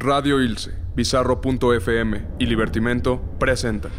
Radio Ilse, Bizarro.fm y Libertimento presentan.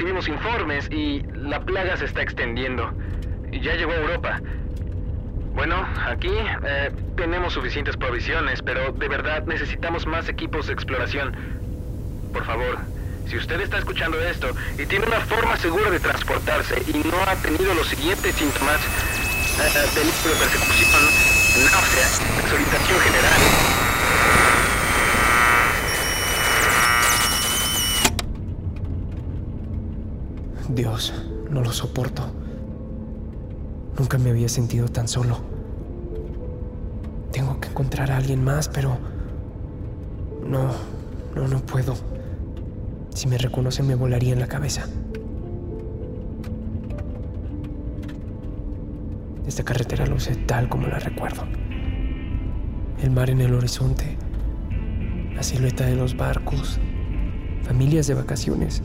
Recibimos informes y la plaga se está extendiendo. Ya llegó a Europa. Bueno, aquí eh, tenemos suficientes provisiones, pero de verdad necesitamos más equipos de exploración. Por favor, si usted está escuchando esto y tiene una forma segura de transportarse y no ha tenido los siguientes síntomas, eh, peligro de persecución, náusea, desorientación general, Dios, no lo soporto. Nunca me había sentido tan solo. Tengo que encontrar a alguien más, pero... No, no, no puedo. Si me reconocen me volaría en la cabeza. Esta carretera luce tal como la recuerdo. El mar en el horizonte, la silueta de los barcos, familias de vacaciones,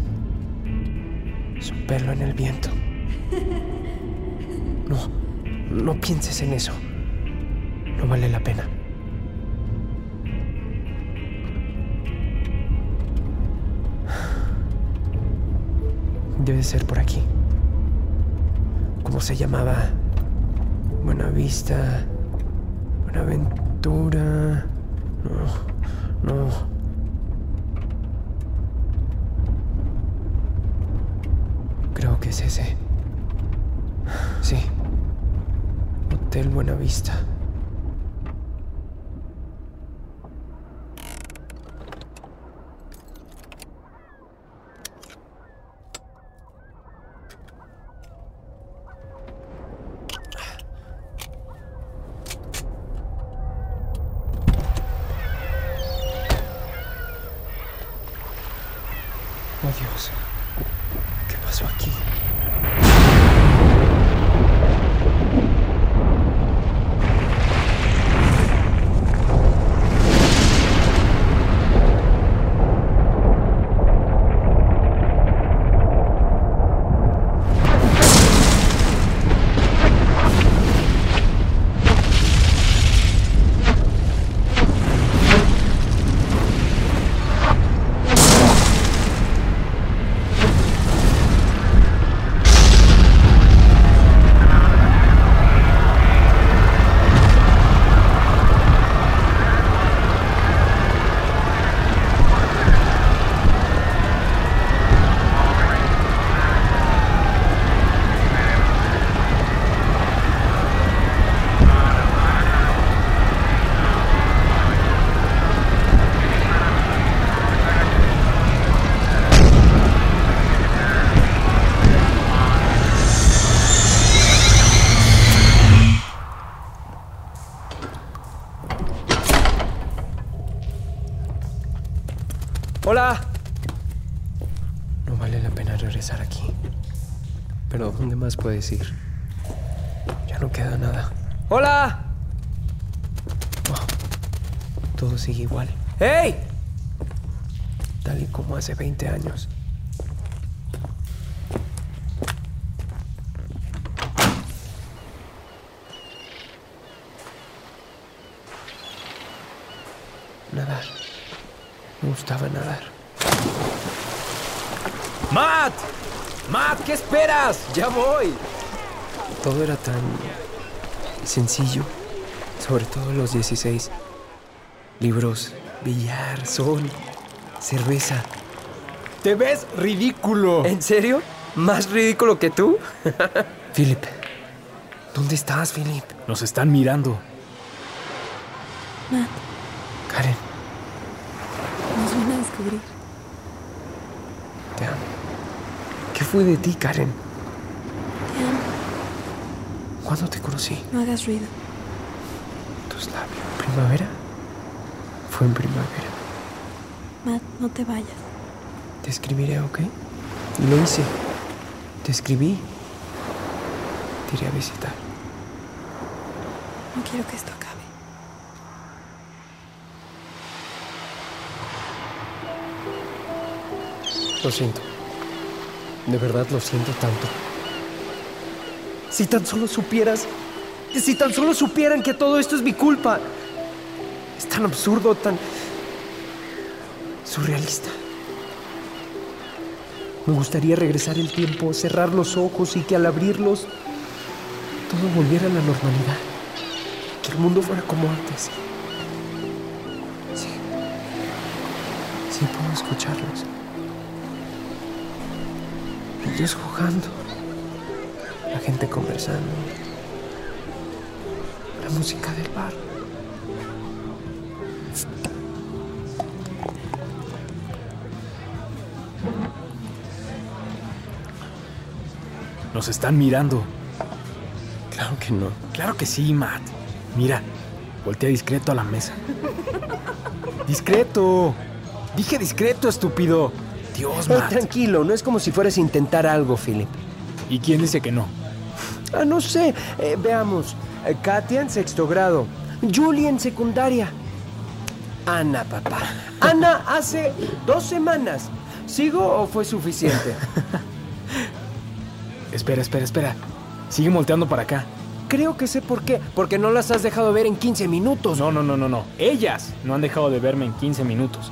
su pelo en el viento. No, no pienses en eso. No vale la pena. Debe ser por aquí. ¿Cómo se llamaba? Buenavista. Buenaventura. No, no. Creo que es ese. Sí. Hotel Buenavista. Oh Dios. ¿Qué pasó aquí? Puedes? Ya no queda nada. ¡Hola! Oh, todo sigue igual. ¡Hey! Tal y como hace 20 años. Nadar. Me gustaba nadar. ¡Matt! ¡Matt! ¿Qué esperas? ¡Ya voy! Todo era tan sencillo, sobre todo los 16. Libros, billar, sol, cerveza. ¡Te ves ridículo! ¿En serio? ¿Más ridículo que tú? Philip. ¿Dónde estás, Philip? Nos están mirando. Matt, Karen, nos van a descubrir. te amo. ¿Qué fue de ti, Karen? Te amo. ¿Cuándo te conocí? No hagas ruido. Tus labios. ¿Primavera? Fue en primavera. Matt, no te vayas. Te escribiré, ¿ok? Y lo hice. Te escribí. Te iré a visitar. No quiero que esto acabe. Lo siento. De verdad lo siento tanto. Si tan solo supieras. Si tan solo supieran que todo esto es mi culpa. Es tan absurdo, tan. surrealista. Me gustaría regresar el tiempo, cerrar los ojos y que al abrirlos todo volviera a la normalidad. Que el mundo fuera como antes. Sí. Sí puedo escucharlos. Ellos jugando. La gente conversando. La música del bar. Nos están mirando. Claro que no. Claro que sí, Matt. Mira, voltea discreto a la mesa. ¡Discreto! Dije discreto, estúpido. Dios, Ay, Matt. tranquilo, no es como si fueras a intentar algo, Philip. ¿Y quién dice que no? Ah, no sé. Eh, veamos. Eh, Katia en sexto grado. Julie en secundaria. Ana, papá. Ana hace dos semanas. ¿Sigo o fue suficiente? Espera, espera, espera. Sigue volteando para acá. Creo que sé por qué. Porque no las has dejado ver en 15 minutos. No, no, no, no, no. Ellas no han dejado de verme en 15 minutos.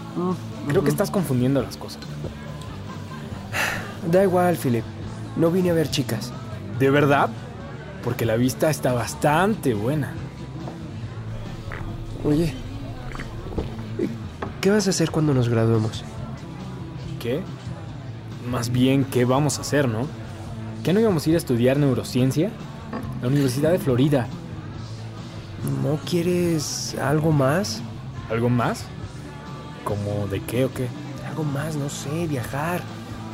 Creo que estás confundiendo las cosas. Da igual, Philip. No vine a ver chicas. ¿De verdad? Porque la vista está bastante buena. Oye, ¿qué vas a hacer cuando nos graduemos? ¿Qué? Más bien, ¿qué vamos a hacer, no? ¿Qué no íbamos a ir a estudiar neurociencia? La Universidad de Florida. ¿No quieres algo más? ¿Algo más? ¿Como de qué o qué? Algo más, no sé, viajar,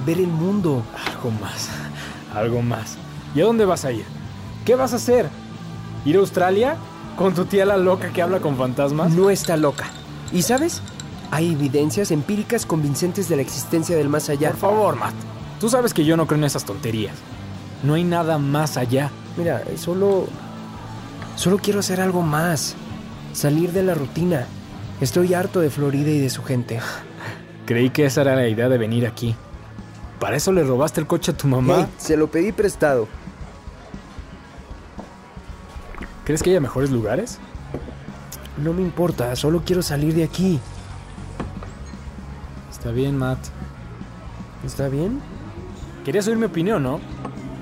ver el mundo. Algo más. Algo más. ¿Y a dónde vas a ir? ¿Qué vas a hacer? ¿Ir a Australia? ¿Con tu tía la loca que habla con fantasmas? No está loca. ¿Y sabes? Hay evidencias empíricas convincentes de la existencia del más allá. Por favor, Matt. Tú sabes que yo no creo en esas tonterías. No hay nada más allá. Mira, solo... Solo quiero hacer algo más. Salir de la rutina. Estoy harto de Florida y de su gente. Creí que esa era la idea de venir aquí. ¿Para eso le robaste el coche a tu mamá? Hey, se lo pedí prestado. ¿Crees que haya mejores lugares? No me importa, solo quiero salir de aquí. Está bien, Matt. ¿Está bien? Querías oír mi opinión, ¿no?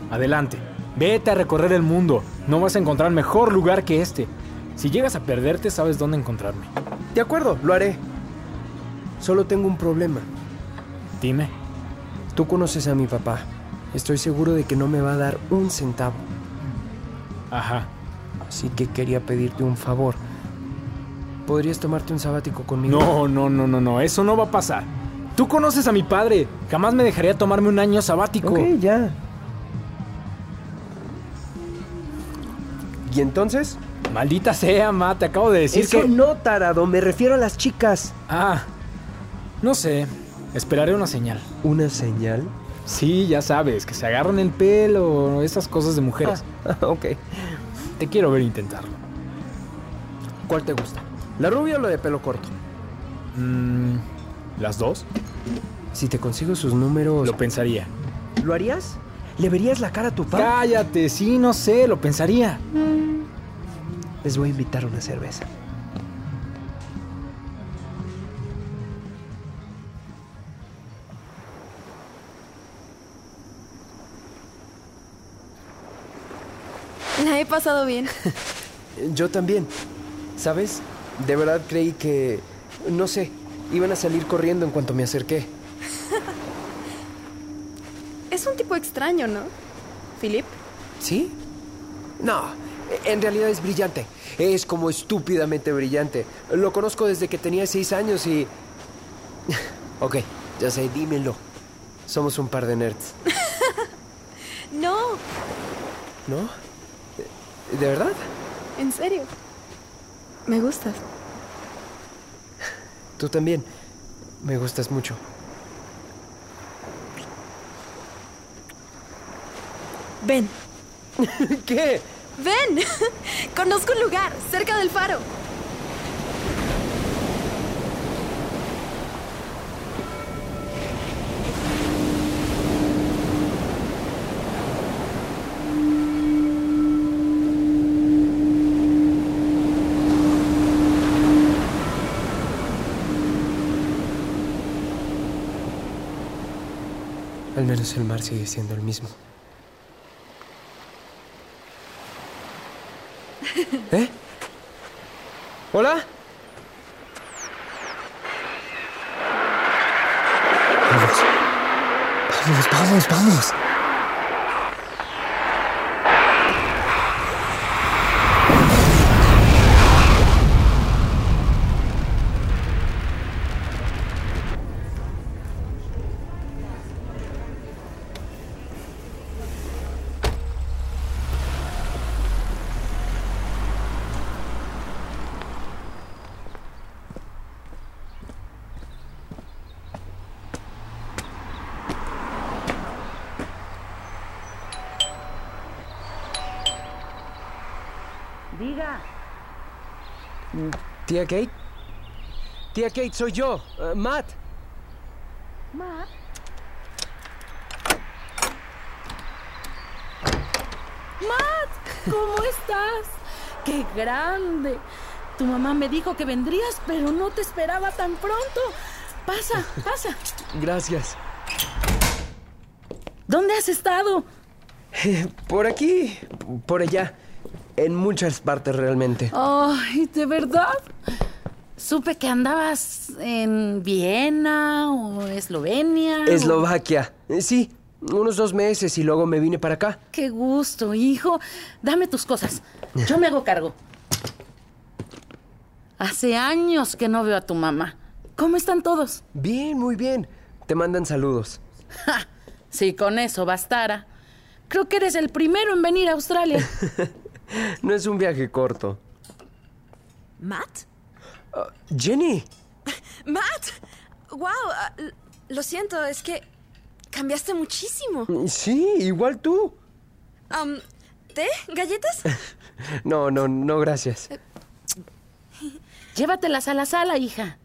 Adelante. Vete a recorrer el mundo. No vas a encontrar mejor lugar que este. Si llegas a perderte, sabes dónde encontrarme. De acuerdo, lo haré. Solo tengo un problema. Dime. Tú conoces a mi papá. Estoy seguro de que no me va a dar un centavo. Ajá. Así que quería pedirte un favor. ¿Podrías tomarte un sabático conmigo? No, no, no, no, no. Eso no va a pasar. Tú conoces a mi padre. Jamás me dejaría tomarme un año sabático. Ok, ya. ¿Y entonces? Maldita sea, Matt. Te acabo de decir Eso que... no, tarado. Me refiero a las chicas. Ah. No sé. Esperaré una señal. ¿Una señal? Sí, ya sabes, que se agarran el pelo, esas cosas de mujeres. Ah, ok. Te quiero ver intentarlo. ¿Cuál te gusta? ¿La rubia o la de pelo corto? Mm, ¿Las dos? Si te consigo sus números... Lo pensaría. ¿Lo harías? ¿Le verías la cara a tu padre? Cállate, sí, no sé, lo pensaría. Les voy a invitar una cerveza. La he pasado bien. Yo también. ¿Sabes? De verdad creí que... No sé. Iban a salir corriendo en cuanto me acerqué. Es un tipo extraño, ¿no? Philip. ¿Sí? No, en realidad es brillante. Es como estúpidamente brillante. Lo conozco desde que tenía seis años y... ok, ya sé, dímelo. Somos un par de nerds. No, ¿No? ¿De verdad? en serio. Me gustas. Tú también. Me gustas mucho. Ven. ¿Qué? Ven. Conozco un lugar cerca del faro. Al menos el mar sigue siendo el mismo. ¿Eh? ¿Hola? Vamos. Vamos, vamos, vamos. Diga. Tía Kate. Tía Kate, soy yo, eh, Matt. Matt. Matt, ¿cómo estás? ¡Qué grande! Tu mamá me dijo que vendrías, pero no te esperaba tan pronto. Pasa, pasa. Gracias. ¿Dónde has estado? Eh, Por aquí, por allá. En muchas partes realmente. Ay, ¿de verdad? Supe que andabas en Viena o Eslovenia. Eslovaquia. Eh, Sí, unos dos meses y luego me vine para acá. Qué gusto, hijo. Dame tus cosas. Yo me hago cargo. Hace años que no veo a tu mamá. ¿Cómo están todos? Bien, muy bien. Te mandan saludos. Ja, si con eso bastara. Creo que eres el primero en venir a Australia. No es un viaje corto. ¿Matt? Jenny, ¡Matt! ¡Wow! ah, lo siento, es que cambiaste muchísimo. sí, igual tú. Am, ¿Té? ¿Galletas? No, no, no, gracias. Llévatelas a la sala, hija.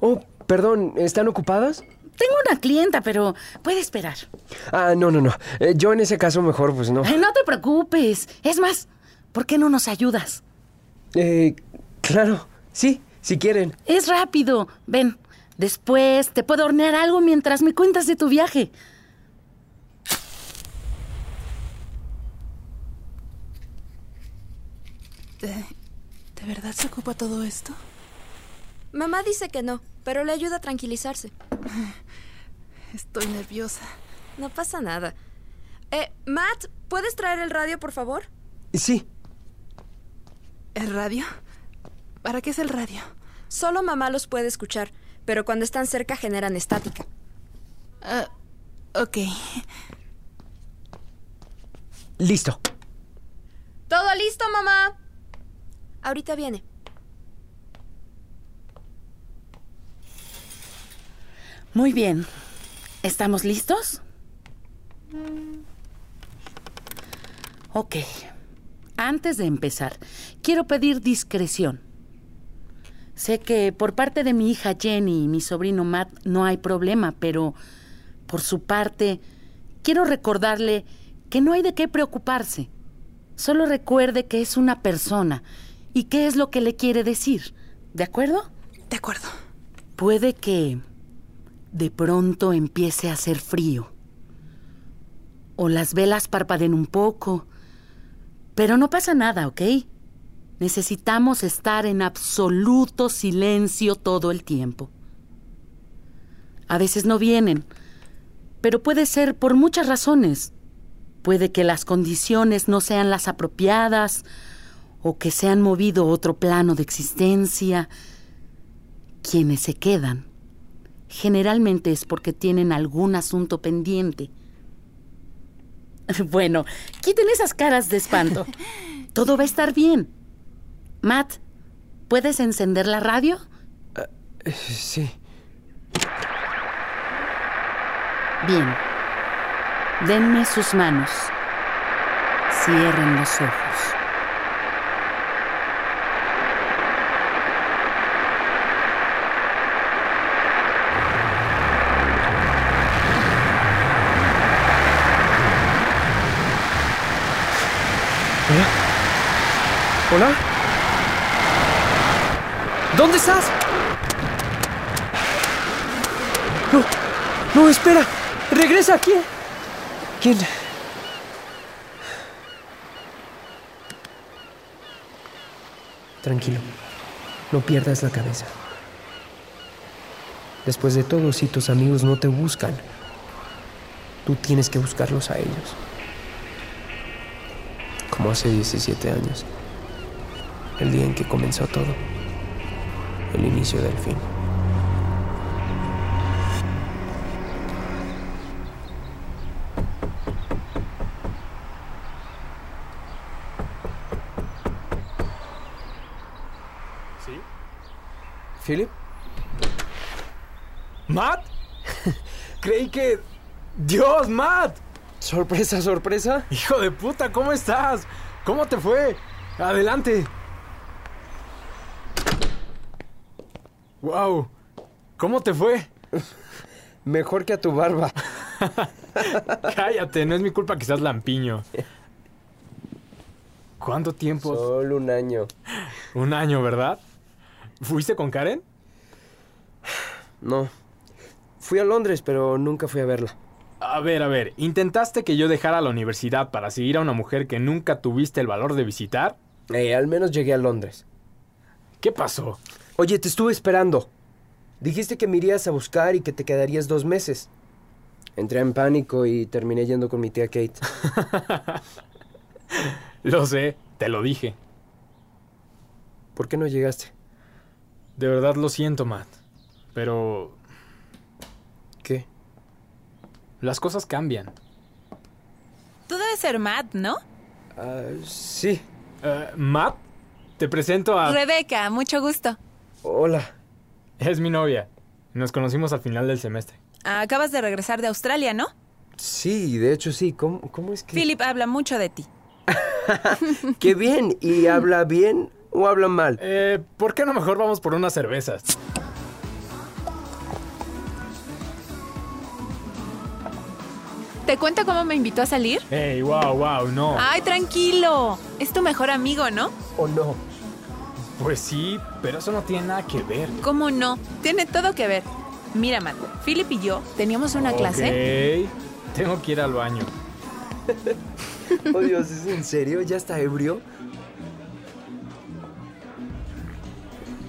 Oh, perdón, ¿están ocupadas? Tengo una clienta, pero puede esperar. Ah, no, no, no. Eh, yo en ese caso mejor, pues no. Ay, no te preocupes. Es más, ¿por qué no nos ayudas? Eh, claro, sí, si quieren. Es rápido. Ven, después te puedo hornear algo mientras me cuentas de tu viaje. ¿De, ¿De verdad se ocupa todo esto? Mamá dice que no, pero le ayuda a tranquilizarse. Estoy nerviosa. No pasa nada. Eh, Matt, ¿puedes traer el radio, por favor? Sí, ¿El radio? ¿Para qué es el radio? Solo mamá los puede escuchar, pero cuando están cerca generan estática. Ah, ok. listo. ¿Todo listo, mamá? Ahorita viene. Muy bien. ¿Estamos listos? Ok. Antes de empezar, quiero pedir discreción. Sé que por parte de mi hija Jenny y mi sobrino Matt no hay problema, pero por su parte, quiero recordarle que no hay de qué preocuparse. Solo recuerde que es una persona y qué es lo que le quiere decir. ¿De acuerdo? De acuerdo. Puede que de pronto empiece a hacer frío. O las velas parpadeen un poco. Pero no pasa nada, ¿ok? Necesitamos estar en absoluto silencio todo el tiempo. A veces no vienen, pero puede ser por muchas razones. Puede que las condiciones no sean las apropiadas o que se han movido a otro plano de existencia. Quienes se quedan generalmente es porque tienen algún asunto pendiente. Bueno, quiten esas caras de espanto. Todo va a estar bien. Matt, ¿puedes encender la radio? Eh, sí. Bien. Denme sus manos. Cierren los ojos. ¿Hola? ¿Dónde estás? No, no, espera. Regresa aquí. ¿Quién? Tranquilo. No pierdas la cabeza. Después de todo, si tus amigos no te buscan, tú tienes que buscarlos a ellos. Como hace 17 años. El día en que comenzó todo. El inicio del fin. ¿Sí? ¿Philip? ¿Matt? Creí que... ¡Dios, Matt! Sorpresa, sorpresa. Hijo de puta, ¿cómo estás? ¿Cómo te fue? Adelante. Wow. ¿Cómo te fue? Mejor que a tu barba. Cállate, no es mi culpa que seas lampiño. ¿Cuánto tiempo? Solo un año. Un año, ¿verdad? ¿Fuiste con Karen? No. Fui a Londres, pero nunca fui a verla. A ver, a ver, ¿intentaste que yo dejara la universidad para seguir a una mujer que nunca tuviste el valor de visitar? Eh, al menos llegué a Londres. ¿Qué pasó? Oye, te estuve esperando. Dijiste que me irías a buscar y que te quedarías dos meses. Entré en pánico y terminé yendo con mi tía Kate. Lo sé, te lo dije. ¿Por qué no llegaste? De verdad lo siento, Matt. Pero ¿Qué? las cosas cambian. Tú debes ser Matt, ¿no? Ah, sí. Eh, Matt, te presento a... Rebeca, mucho gusto. Hola. Es mi novia. Nos conocimos al final del semestre. Acabas de regresar de Australia, ¿no? Sí, de hecho sí. ¿Cómo, cómo es que...? Philip habla mucho de ti. ¡Qué bien! ¿Y habla bien o habla mal? Eh, ¿por qué no mejor vamos por unas cervezas? ¿Te cuento cómo me invitó a salir? Ey, wow, wow, no. Ay, tranquilo. Es tu mejor amigo, ¿no? ¿O no? Pues sí, pero eso no tiene nada que ver. ¿Cómo no? Tiene todo que ver. Mira, Matt, Philip y yo teníamos una clase. Ok, tengo que ir al baño. Oh Dios, ¿es en serio? ¿Ya está ebrio?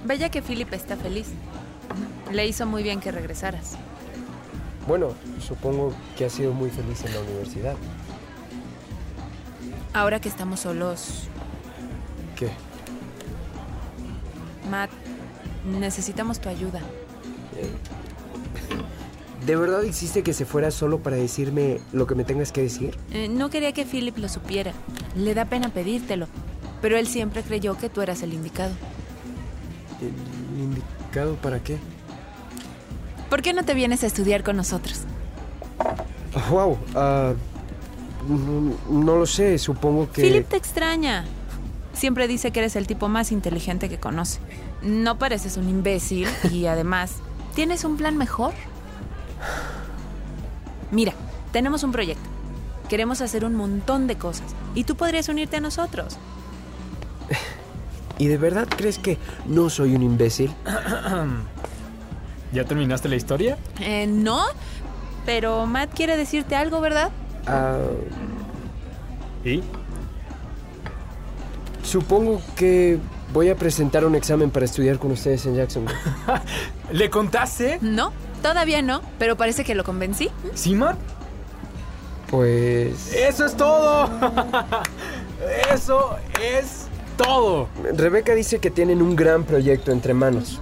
Vaya que Philip está feliz. Le hizo muy bien que regresaras. Bueno, supongo que ha sido muy feliz en la universidad. Ahora que estamos solos, ¿Qué? Matt, necesitamos tu ayuda. ¿De verdad hiciste que se fuera solo para decirme lo que me tengas que decir? Eh, no quería que Philip lo supiera. Le da pena pedírtelo. Pero él siempre creyó que tú eras el indicado. ¿El indicado para qué? ¿Por qué no te vienes a estudiar con nosotros? Wow, ah, no, no lo sé, supongo que... Philip te extraña. Siempre dice que eres el tipo más inteligente que conoce. No pareces un imbécil y además, ¿tienes un plan mejor? Mira, tenemos un proyecto. Queremos hacer un montón de cosas y tú podrías unirte a nosotros. ¿Y de verdad crees que no soy un imbécil? ¿Ya terminaste la historia? Eh, no, pero Matt quiere decirte algo, ¿verdad? Ah, ¿Y? Supongo que voy a presentar un examen para estudiar con ustedes en Jacksonville. ¿Le contaste? No, Todavía no, pero parece que lo convencí. ¿Sí, Matt? Pues... ¡Eso es todo! ¡Eso es todo! Rebeca dice que tienen un gran proyecto entre manos.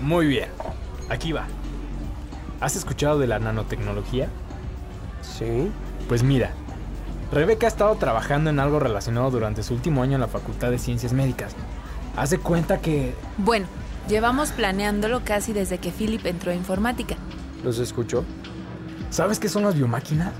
Muy bien. Aquí va. ¿Has escuchado de la nanotecnología? ¿Sí? Pues mira, Rebeca ha estado trabajando en algo relacionado durante su último año en la Facultad de Ciencias Médicas. Haz de cuenta que... Bueno, llevamos planeándolo casi desde que Philip entró a informática. ¿Los escuchó? ¿Sabes qué son las biomáquinas?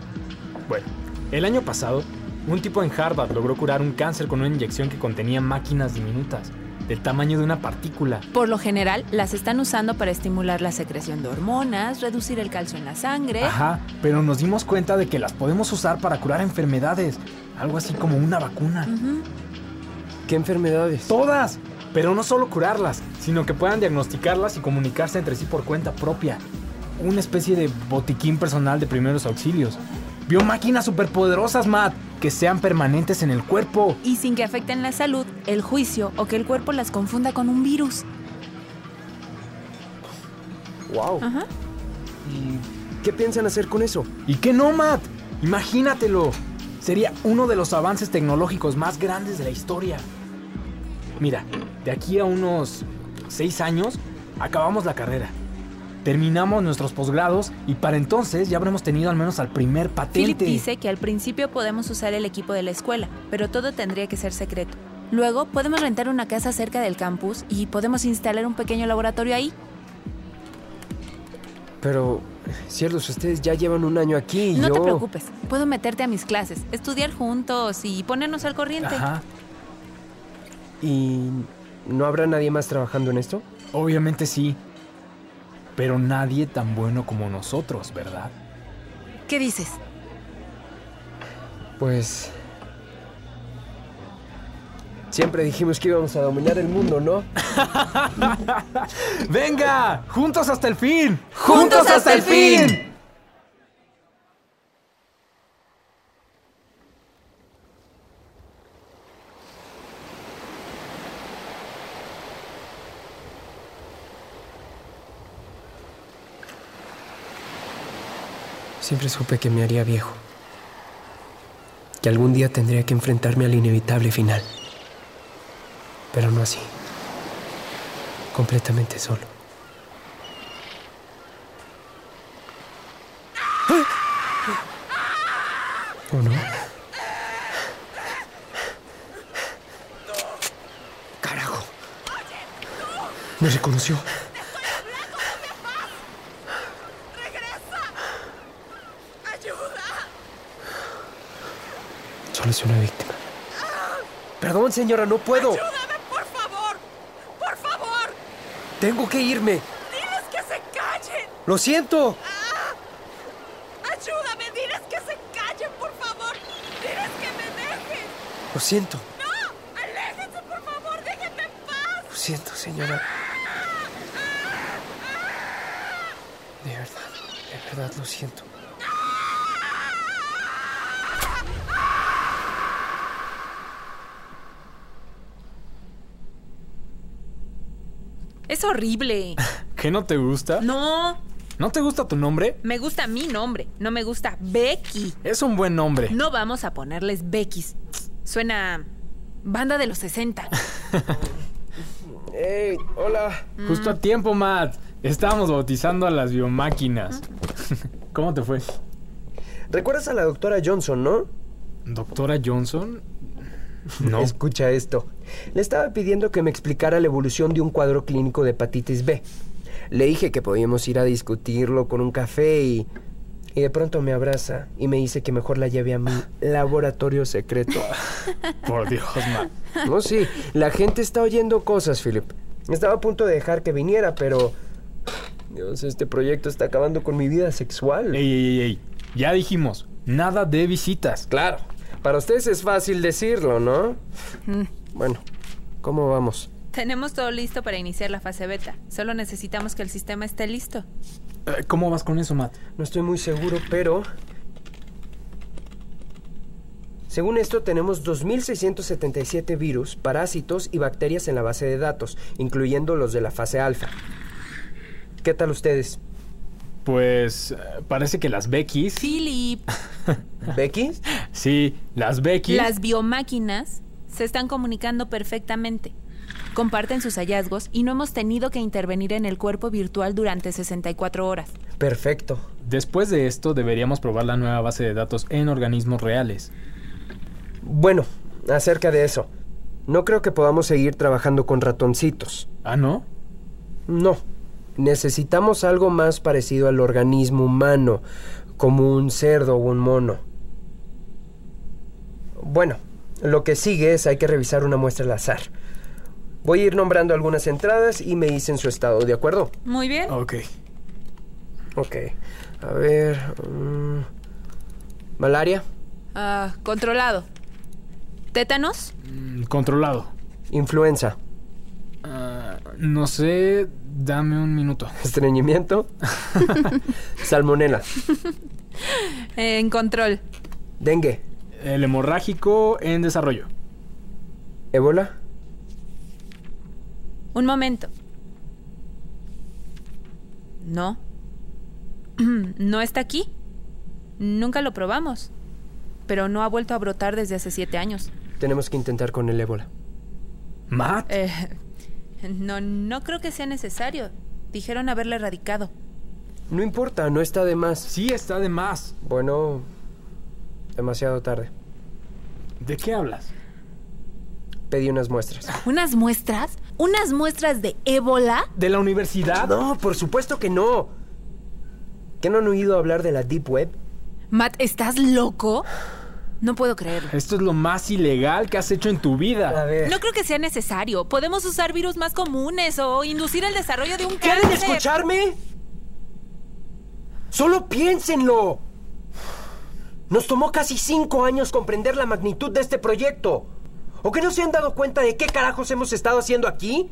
Bueno, el año pasado, un tipo en Harvard logró curar un cáncer con una inyección que contenía máquinas diminutas, del tamaño de una partícula. Por lo general, las están usando para estimular la secreción de hormonas, reducir el calcio en la sangre. Ajá, pero nos dimos cuenta de que las podemos usar para curar enfermedades, algo así como una vacuna. ¿Qué enfermedades? Todas, pero no solo curarlas, sino que puedan diagnosticarlas y comunicarse entre sí por cuenta propia. Una especie de botiquín personal de primeros auxilios. Biomáquinas superpoderosas, Matt, que sean permanentes en el cuerpo. Y sin que afecten la salud, el juicio o que el cuerpo las confunda con un virus. ¡Wow! Ajá. ¿Y qué piensan hacer con eso? ¿Y qué no, Matt? Imagínatelo. Sería uno de los avances tecnológicos más grandes de la historia. Mira, de aquí a unos seis años, acabamos la carrera. Terminamos nuestros posgrados y para entonces ya habremos tenido al menos al primer patente. Philip dice que al principio podemos usar el equipo de la escuela, pero todo tendría que ser secreto. Luego podemos rentar una casa cerca del campus y podemos instalar un pequeño laboratorio ahí. Pero, ciertos, ustedes ya llevan un año aquí y No yo... te preocupes, puedo meterte a mis clases, estudiar juntos y ponernos al corriente. Ajá. ¿Y no habrá nadie más trabajando en esto? Obviamente sí. Pero nadie tan bueno como nosotros, ¿verdad? ¿Qué dices? Pues... Siempre dijimos que íbamos a dominar el mundo, ¿no? ¡Venga! ¡Juntos hasta el fin! ¡Juntos hasta el fin! Siempre supe que me haría viejo. Que algún día tendría que enfrentarme al inevitable final. Pero no así. Completamente solo. ¿O no? ¡Carajo! Me reconoció. Soy una víctima. Perdón, señora, no puedo. ¡Ayúdame, por favor! ¡Por favor! Tengo que irme. ¡Diles que se callen! Lo siento. ¡Ayúdame! ¡Diles que se callen, por favor! ¡Diles que me dejen! Lo siento. ¡No! ¡Aléjense, por favor! ¡Déjenme en paz! Lo siento, señora. De verdad, de verdad lo siento. Es horrible. ¿Qué no te gusta? No, ¿No te gusta tu nombre? me gusta mi nombre, no me gusta Becky. Es un buen nombre. No vamos a ponerles Beckys. Suena banda de los 60. ¡Ey! ¡Hola! Justo a tiempo, Matt. Estábamos bautizando a las biomáquinas. ¿Cómo te fue? ¿Recuerdas a la doctora Johnson, no? ¿Doctora Johnson? No. Escucha esto. Le estaba pidiendo que me explicara la evolución de un cuadro clínico de hepatitis B. Le dije que podíamos ir a discutirlo con un café y... Y de pronto me abraza y me dice que mejor la lleve a mi laboratorio secreto. Por Dios, Matt. No, sí, la gente está oyendo cosas, Philip. Estaba a punto de dejar que viniera, pero... Dios, este proyecto está acabando con mi vida sexual. Ey, ey, ey, ey. Ya dijimos, nada de visitas. Claro, para ustedes es fácil decirlo, ¿no? Bueno, ¿cómo vamos? Tenemos todo listo para iniciar la fase beta. Solo necesitamos que el sistema esté listo. Eh, ¿Cómo vas con eso, Matt? No estoy muy seguro, pero... Según esto, tenemos 2.677 virus, parásitos y bacterias en la base de datos, incluyendo los de la fase alfa. ¿Qué tal ustedes? Pues eh, parece que las Beckys... Philip, ¿Becky? Sí, las Beckys... las biomáquinas se están comunicando perfectamente. Comparten sus hallazgos y no hemos tenido que intervenir en el cuerpo virtual durante 64 horas. Perfecto. Después de esto deberíamos probar la nueva base de datos en organismos reales. Bueno, acerca de eso. No creo que podamos seguir trabajando con ratoncitos. ¿Ah, no? No. Necesitamos algo más parecido al organismo humano, como un cerdo o un mono. Bueno, lo que sigue es hay que revisar una muestra al azar. Voy a ir nombrando algunas entradas y me dicen su estado, ¿de acuerdo? Muy bien. Ok. Ok. A ver. mm, Malaria, Ah, controlado. ¿Tétanos? Mm, Controlado. influenza, Ah, no sé, dame un minuto. estreñimiento, salmonela, En control. dengue, El hemorrágico en desarrollo. ébola, Un momento. No. ¿No está aquí? Nunca lo probamos. Pero no ha vuelto a brotar desde hace siete años. tenemos que intentar con el ébola. ¿Matt? Eh, no, no creo que sea necesario. Dijeron haberla erradicado. No importa, no está de más. Sí, está de más. Bueno, demasiado tarde. ¿De qué hablas? Pedí unas muestras. ¿Unas muestras? ¿Unas muestras de ébola? ¿De la universidad? No, por supuesto que no. ¿Qué no han oído hablar de la Deep Web? Matt, ¿estás loco? No puedo creerlo. Esto es lo más ilegal que has hecho en tu A vida. ver. No creo que sea necesario. Podemos usar virus más comunes o inducir el desarrollo de un ¿Quieren cáncer. escucharme? Solo piénsenlo. Nos tomó casi cinco años comprender la magnitud de este proyecto. ¿O que no se han dado cuenta de qué carajos hemos estado haciendo aquí?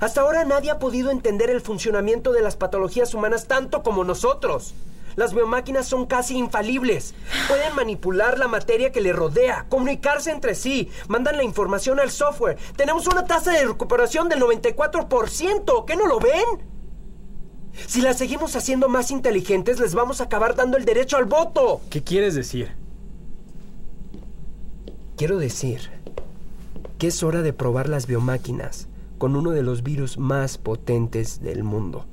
Hasta ahora nadie ha podido entender el funcionamiento de las patologías humanas tanto como nosotros. Las biomáquinas son casi infalibles. Pueden manipular la materia que le rodea, comunicarse entre sí, mandan la información al software. Tenemos una tasa de recuperación del 94%. ¿Qué no lo ven? Si las seguimos haciendo más inteligentes, les vamos a acabar dando el derecho al voto. ¿Qué quieres decir? Quiero decir que es hora de probar las biomáquinas con uno de los virus más potentes del mundo.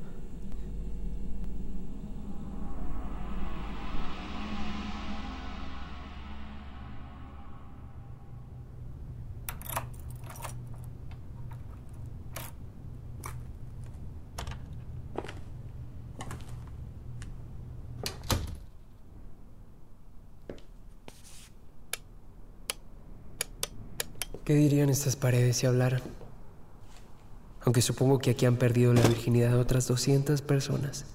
Dirían estas paredes si hablaran? Aunque supongo que aquí han perdido la virginidad otras 200 personas.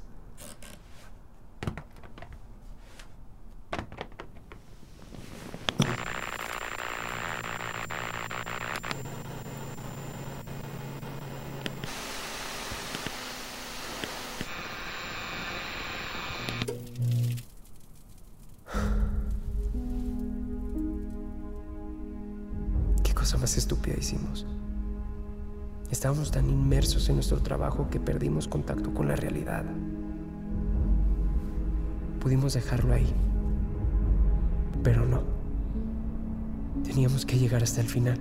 Nuestro trabajo que perdimos contacto con la realidad. Pudimos dejarlo ahí. Pero no. Teníamos que llegar hasta el final.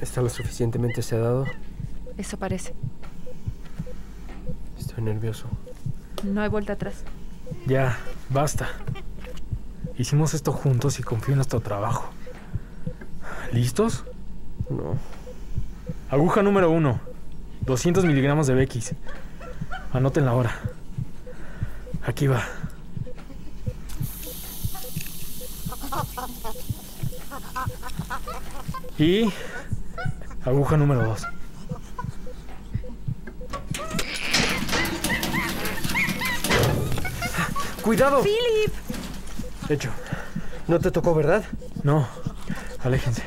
¿Está lo suficientemente sedado? Eso parece. Estoy nervioso. No hay vuelta atrás. Ya, basta. Hicimos esto juntos y confío en nuestro trabajo. ¿Listos? No. Aguja número uno. 200 miligramos de Beckys. Anoten la hora. Aquí va. Y aguja número dos. ¡Cuidado! ¡Philip! Hecho. No te tocó, ¿verdad? No. Aléjense.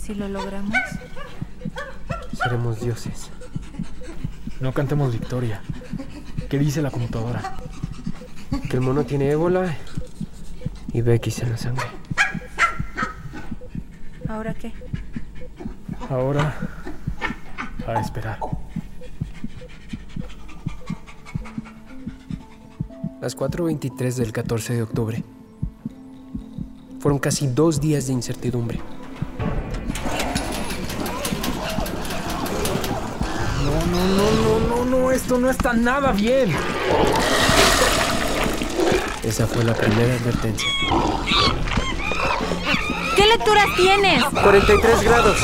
Si lo logramos. Seremos dioses. No cantemos victoria. ¿Qué dice la computadora? que el mono tiene ébola y Becky en la sangre. ¿Ahora qué? Ahora, a esperar. Las 4.23 del 14 de octubre. Fueron casi dos días de incertidumbre. No, no, no, no, no, no, esto no está nada bien. Esa fue la primera advertencia. ¿Qué lecturas tienes? 43 grados.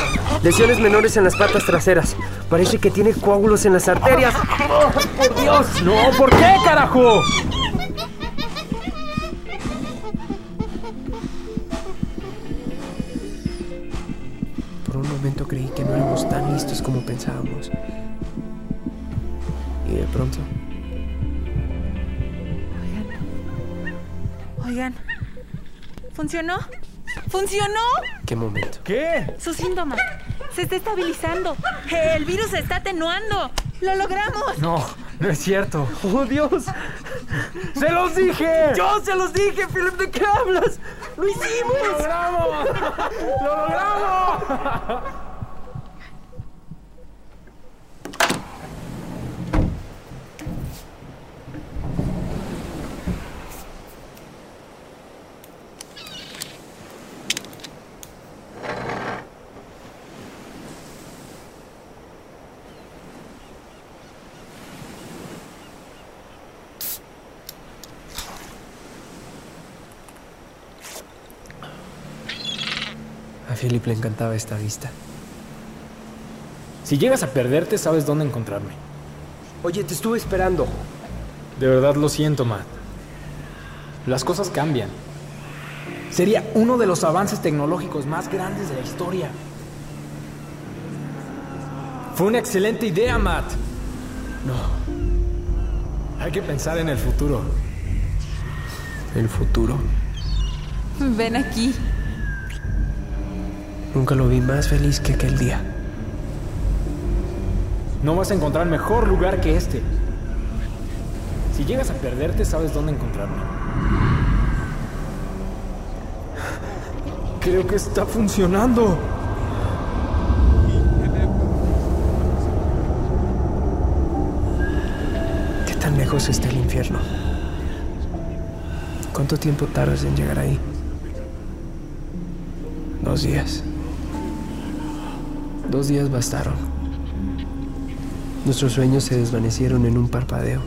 Lesiones menores en las patas traseras. Parece que tiene coágulos en las arterias. ¡Oh, por Dios! No, ¿por qué, carajo? Momento creí que no éramos tan listos como pensábamos. Y de pronto, Oigan. ¿Funcionó? ¿Funcionó? ¿qué momento? ¿Qué? Su síntoma. Se está estabilizando. El virus se está atenuando. ¡Lo logramos! No, no es cierto. ¡Oh, Dios! ¡Se los dije! ¡Yo se los dije, Philip! ¿De qué hablas? ¡Lo ¡Lo hicimos! logramos! ¡Lo logramos! Philip le encantaba esta vista. Si llegas a perderte, sabes dónde encontrarme. Oye, te estuve esperando. De verdad lo siento, Matt. Las cosas cambian. Sería uno de los avances tecnológicos más grandes de la historia. Fue una excelente idea, Matt. No. Hay que pensar en el futuro. El futuro. Ven aquí. Nunca lo vi más feliz que aquel día. No vas a encontrar mejor lugar que este. Si llegas a perderte, sabes dónde encontrarme. Creo que está funcionando. ¿Qué tan lejos está el infierno? ¿Cuánto tiempo tardas en llegar ahí? Dos días. Dos días bastaron. Nuestros sueños se desvanecieron en un parpadeo.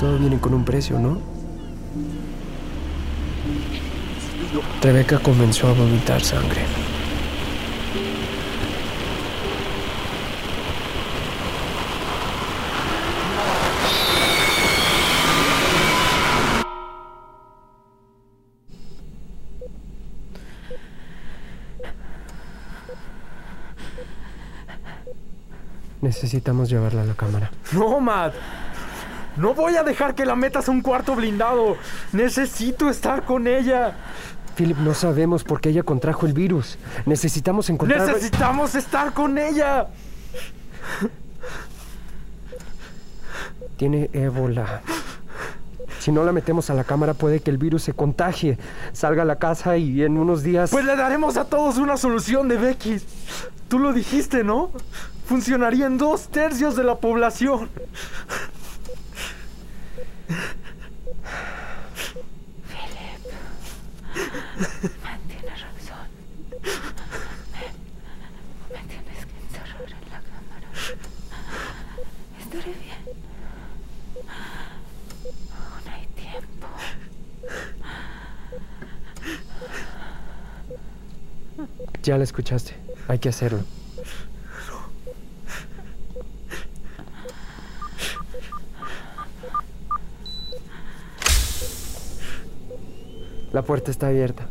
Todo viene con un precio, ¿no? Rebeca comenzó a vomitar sangre. Necesitamos llevarla a la cámara. No, Matt. No voy a dejar que la metas a un cuarto blindado. Necesito estar con ella. Philip, no sabemos por qué ella contrajo el virus. Necesitamos encontrar... Necesitamos estar con ella. Tiene ébola. Si no la metemos a la cámara puede que el virus se contagie, salga a la casa y en unos días... Pues le daremos a todos una solución de Becky. Tú lo dijiste, ¿no? Funcionaría en dos tercios de la población. Mantiene razón. Me, me tienes que encerrar en la cámara. Estaré bien. Aún hay tiempo. Ya la escuchaste. Hay que hacerlo. La puerta está abierta.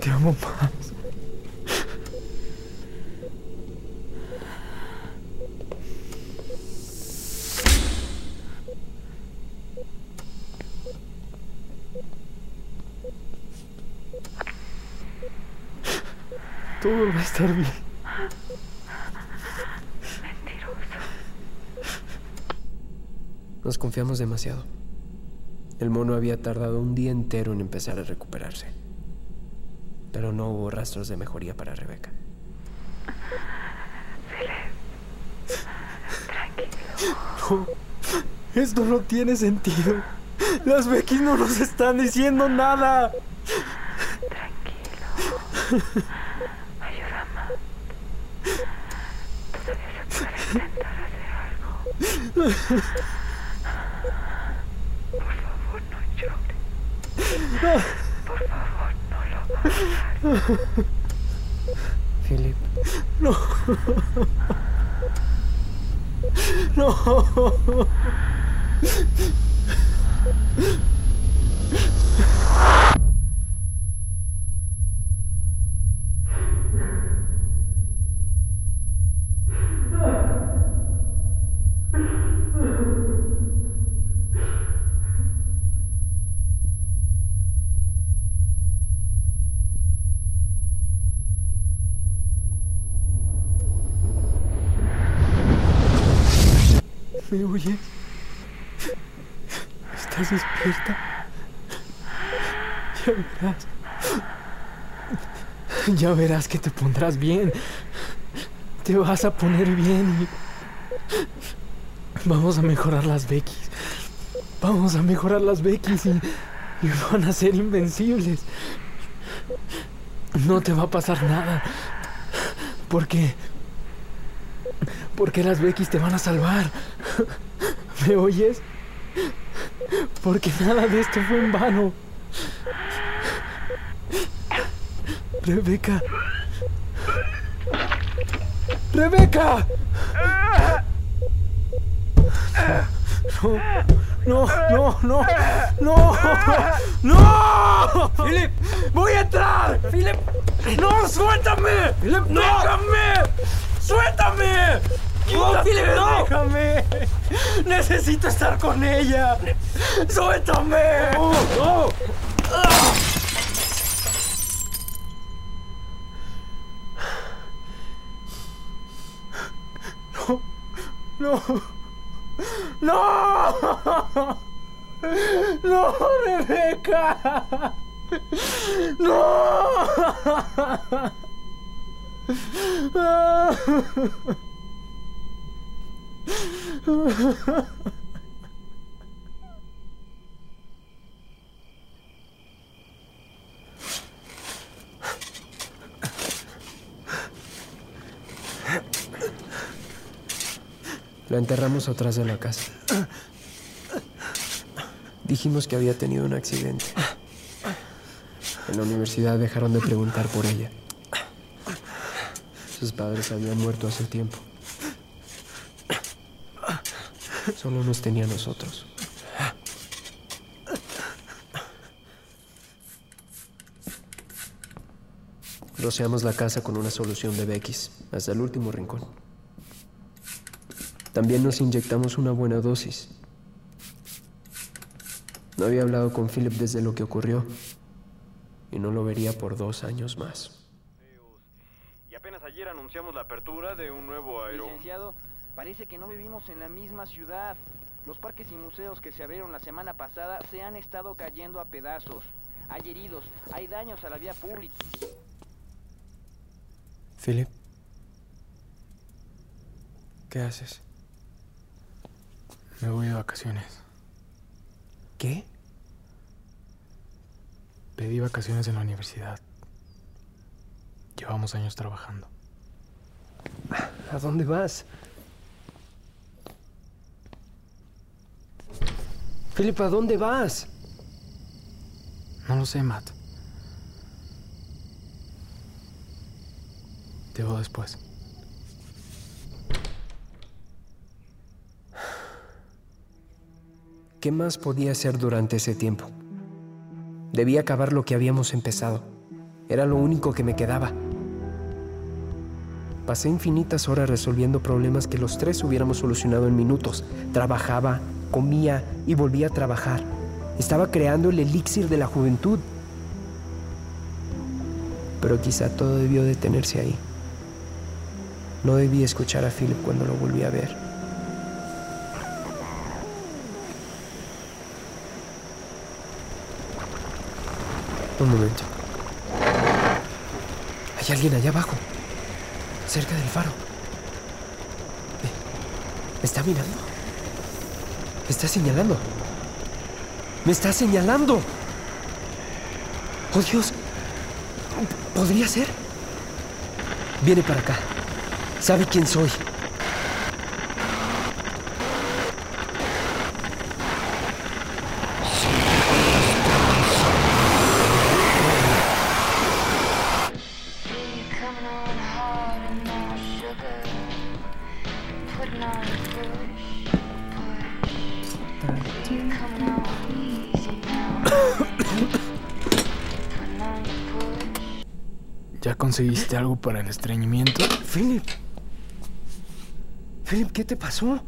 Te amo más. Todo va a estar bien. Nos confiamos demasiado. El mono había tardado un día entero en empezar a recuperarse. Pero no hubo rastros de mejoría para Rebeca. No, esto no tiene sentido. Las Becky no nos están diciendo nada. Tranquilo. Ayuda más. Todavía se puede intentar hacer algo. Por favor, no llores. Por favor, no lo hagas. Philip, No. No. ¿Me oyes? ¿Estás despierta? Ya verás. Ya verás que te pondrás bien. Te vas a poner bien y... Vamos a mejorar las Beckys. Vamos a mejorar las Beckys y, y van a ser invencibles. No te va a pasar nada. Porque... Porque las Beckys te van a salvar. ¿Me oyes? Porque nada de esto fue en vano. Rebeca. Rebeca. No, no, no, no, no. Philip, voy a entrar. Philip, no, suéltame. Philip, no. Déjame. Suéltame. No, Philip, no. Déjame. Necesito estar con ella. Suéltame. No, no. No. ¡No! ¡No, Rebeca! ¡No! La enterramos atrás de la casa. Dijimos que había tenido un accidente. En la universidad dejaron de preguntar por ella. Sus padres habían muerto hace tiempo. Solo nos tenía nosotros. Roceamos la casa con una solución de Beckys hasta el último rincón. También nos inyectamos una buena dosis. No había hablado con Philip desde lo que ocurrió y no lo vería por dos años más. Y apenas ayer anunciamos la apertura de un nuevo aero... Licenciado, parece que no vivimos en la misma ciudad. Los parques y museos que se abrieron la semana pasada se han estado cayendo a pedazos. Hay heridos, hay daños a la vía pública. Philip, ¿qué haces? Me voy de vacaciones. ¿Qué? Pedí vacaciones en la universidad. Llevamos años trabajando. ¿A dónde vas? Philip, ¿a dónde vas? No lo sé, Matt. Te veo después. ¿Qué más podía hacer durante ese tiempo? Debía acabar lo que habíamos empezado. Era lo único que me quedaba. Pasé infinitas horas resolviendo problemas que los tres hubiéramos solucionado en minutos. Trabajaba, comía y volvía a trabajar. Estaba creando el elixir de la juventud. Pero quizá todo debió detenerse ahí. No debí escuchar a Philip cuando lo volví a ver. Un momento. Hay alguien allá abajo, cerca del faro. ¿Me está mirando? ¿Me está señalando? ¡Me está señalando! ¡Oh Dios! ¿Podría ser? Viene para acá. Sabe quién soy. ¿Ya conseguiste algo para el estreñimiento? Philip. Philip, ¿qué te pasó?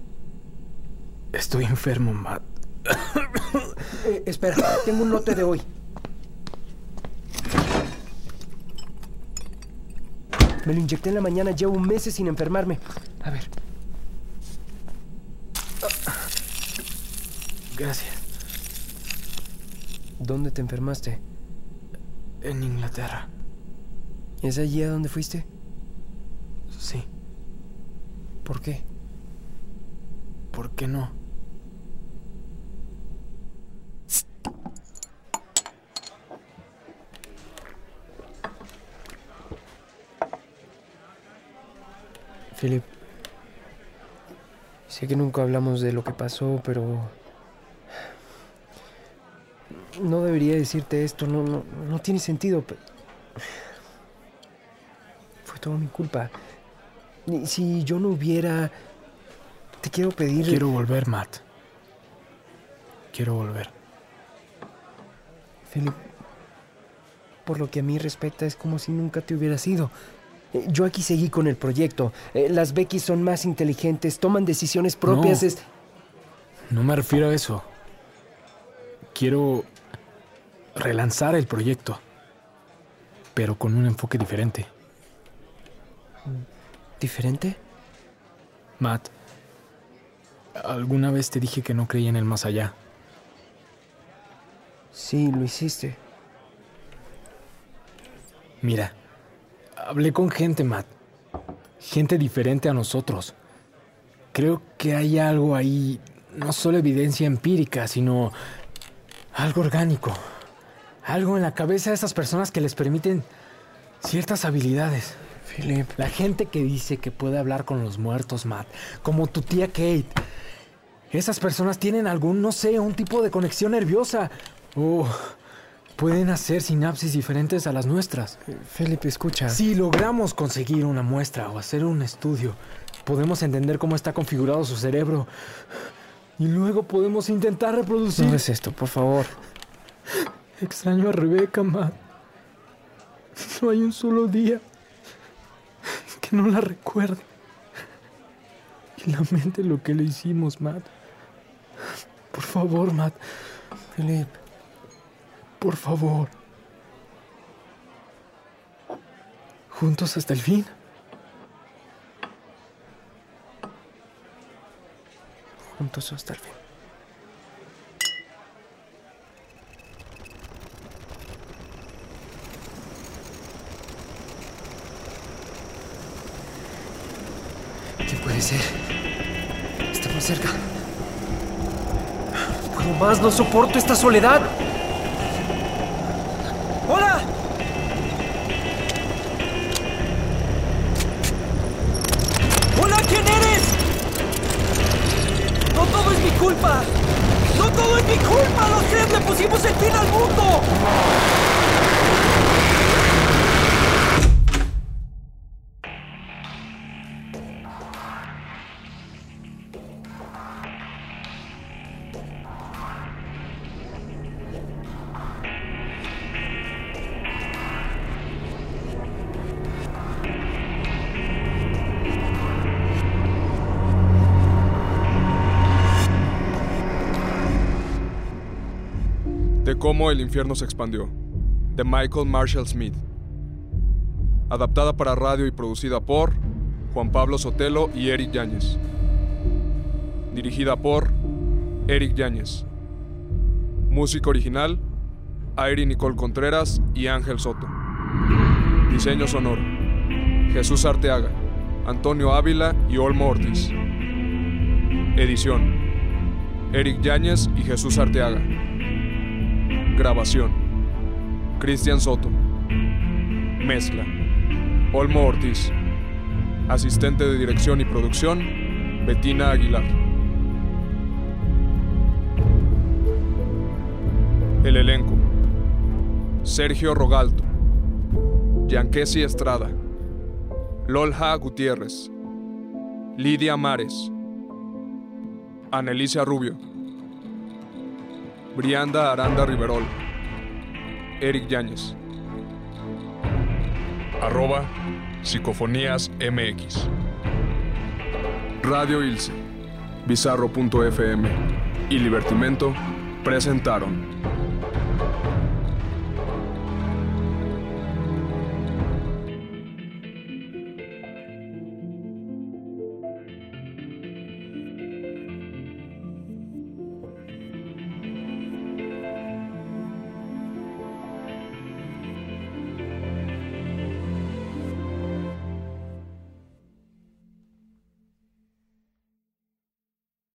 Estoy enfermo, Matt. Eh, espera, tengo un lote de hoy. Me lo inyecté en la mañana, llevo meses sin enfermarme. A ver. Gracias. ¿Dónde te enfermaste? En Inglaterra. ¿Es allí a donde fuiste? Sí. ¿Por qué? ¿Por qué no? Philip, sé que nunca hablamos de lo que pasó, pero... No debería decirte esto, no, no, no tiene sentido. Fue todo mi culpa. Si yo no hubiera... Te quiero pedir... Quiero volver, Matt. Quiero volver. Philip, por lo que a mí respecta, es como si nunca te hubieras ido. Eh, Yo aquí seguí con el proyecto. Eh, Las Becky son más inteligentes, toman decisiones propias. No. Es... No me refiero a eso. Quiero relanzar el proyecto, pero con un enfoque diferente. ¿Diferente? Matt, alguna vez te dije que no creía en el más allá. Sí, lo hiciste. Mira, hablé con gente, Matt. Gente diferente a nosotros. Creo que hay algo ahí, no solo evidencia empírica, sino algo orgánico. Algo en la cabeza de esas personas que les permiten ciertas habilidades. Philip. La gente que dice que puede hablar con los muertos, Matt. Como tu tía Kate. Esas personas tienen algún, no sé, un tipo de conexión nerviosa. O pueden hacer sinapsis diferentes a las nuestras. Philip, escucha. Si logramos conseguir una muestra o hacer un estudio, podemos entender cómo está configurado su cerebro. Y luego podemos intentar reproducir. No es esto, por favor. Extraño a Rebeca, Matt. No hay un solo día que no la recuerde. Y lamente lo que le hicimos, Matt. Por favor, Matt. Philip. Por favor. Juntos hasta el fin. Juntos hasta el fin. Ser? Estamos cerca. Puedo más, no soporto esta soledad. Cómo el infierno se expandió, de Michael Marshall Smith. Adaptada para radio y producida por Juan Pablo Sotelo y Eric Yáñez. Dirigida por Eric Yáñez. Música original, Airi Nicole Contreras y Ángel Soto. Diseño sonoro, Jesús Arteaga, Antonio Ávila y Olmo Ortiz. Edición, Eric Yáñez y Jesús Arteaga. Grabación, Cristian Soto. Mezcla, Olmo Ortiz. Asistente de dirección y producción, Betina Aguilar. El elenco. Sergio Rogalto. Yanquesi Estrada. Lolja Gutiérrez. Lidia Mares. Anelicia Rubio. Brianda Aranda Riverol. Eric Yáñez. Arroba Psicofonías MX. Radio Ilse, Bizarro.fm y Libertimento presentaron.